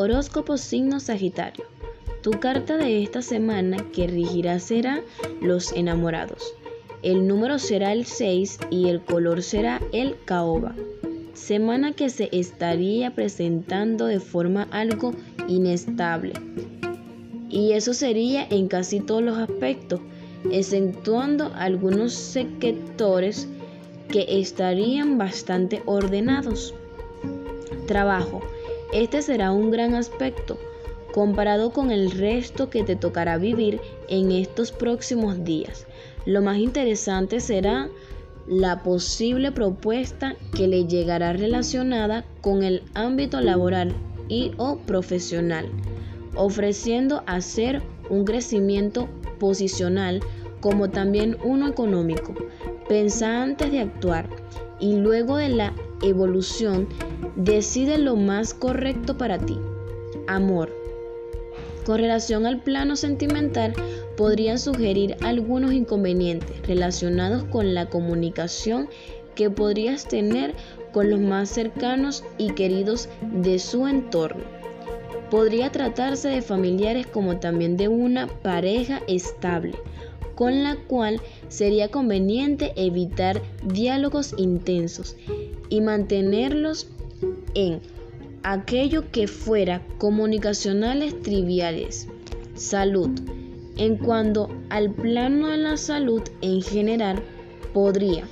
Horóscopo signo Sagitario. Tu carta de esta semana que regirá será los enamorados. El número será el 6 y el color será el caoba. Semana que se estaría presentando de forma algo inestable. Y eso sería en casi todos los aspectos, exceptuando algunos sectores que estarían bastante ordenados. Trabajo. Este será un gran aspecto comparado con el resto que te tocará vivir en estos próximos días. Lo más interesante será la posible propuesta que le llegará relacionada con el ámbito laboral y o profesional, ofreciendo hacer un crecimiento posicional como también uno económico. Pensa antes de actuar y luego de la evolución Decide lo más correcto para ti. Amor. Con relación al plano sentimental, podrían sugerir algunos inconvenientes relacionados con la comunicación que podrías tener con los más cercanos y queridos de su entorno. Podría tratarse de familiares como también de una pareja estable, con la cual sería conveniente evitar diálogos intensos y mantenerlos en aquello que fuera comunicacionales triviales. Salud. En cuanto al plano de la salud en general, podría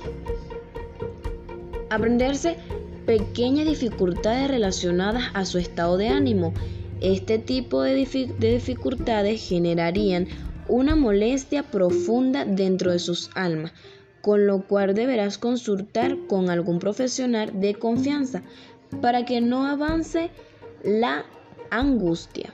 aprenderse pequeñas dificultades relacionadas a su estado de ánimo. Este tipo de, de dificultades generarían una molestia profunda dentro de sus almas, con lo cual deberás consultar con algún profesional de confianza para que no avance la angustia.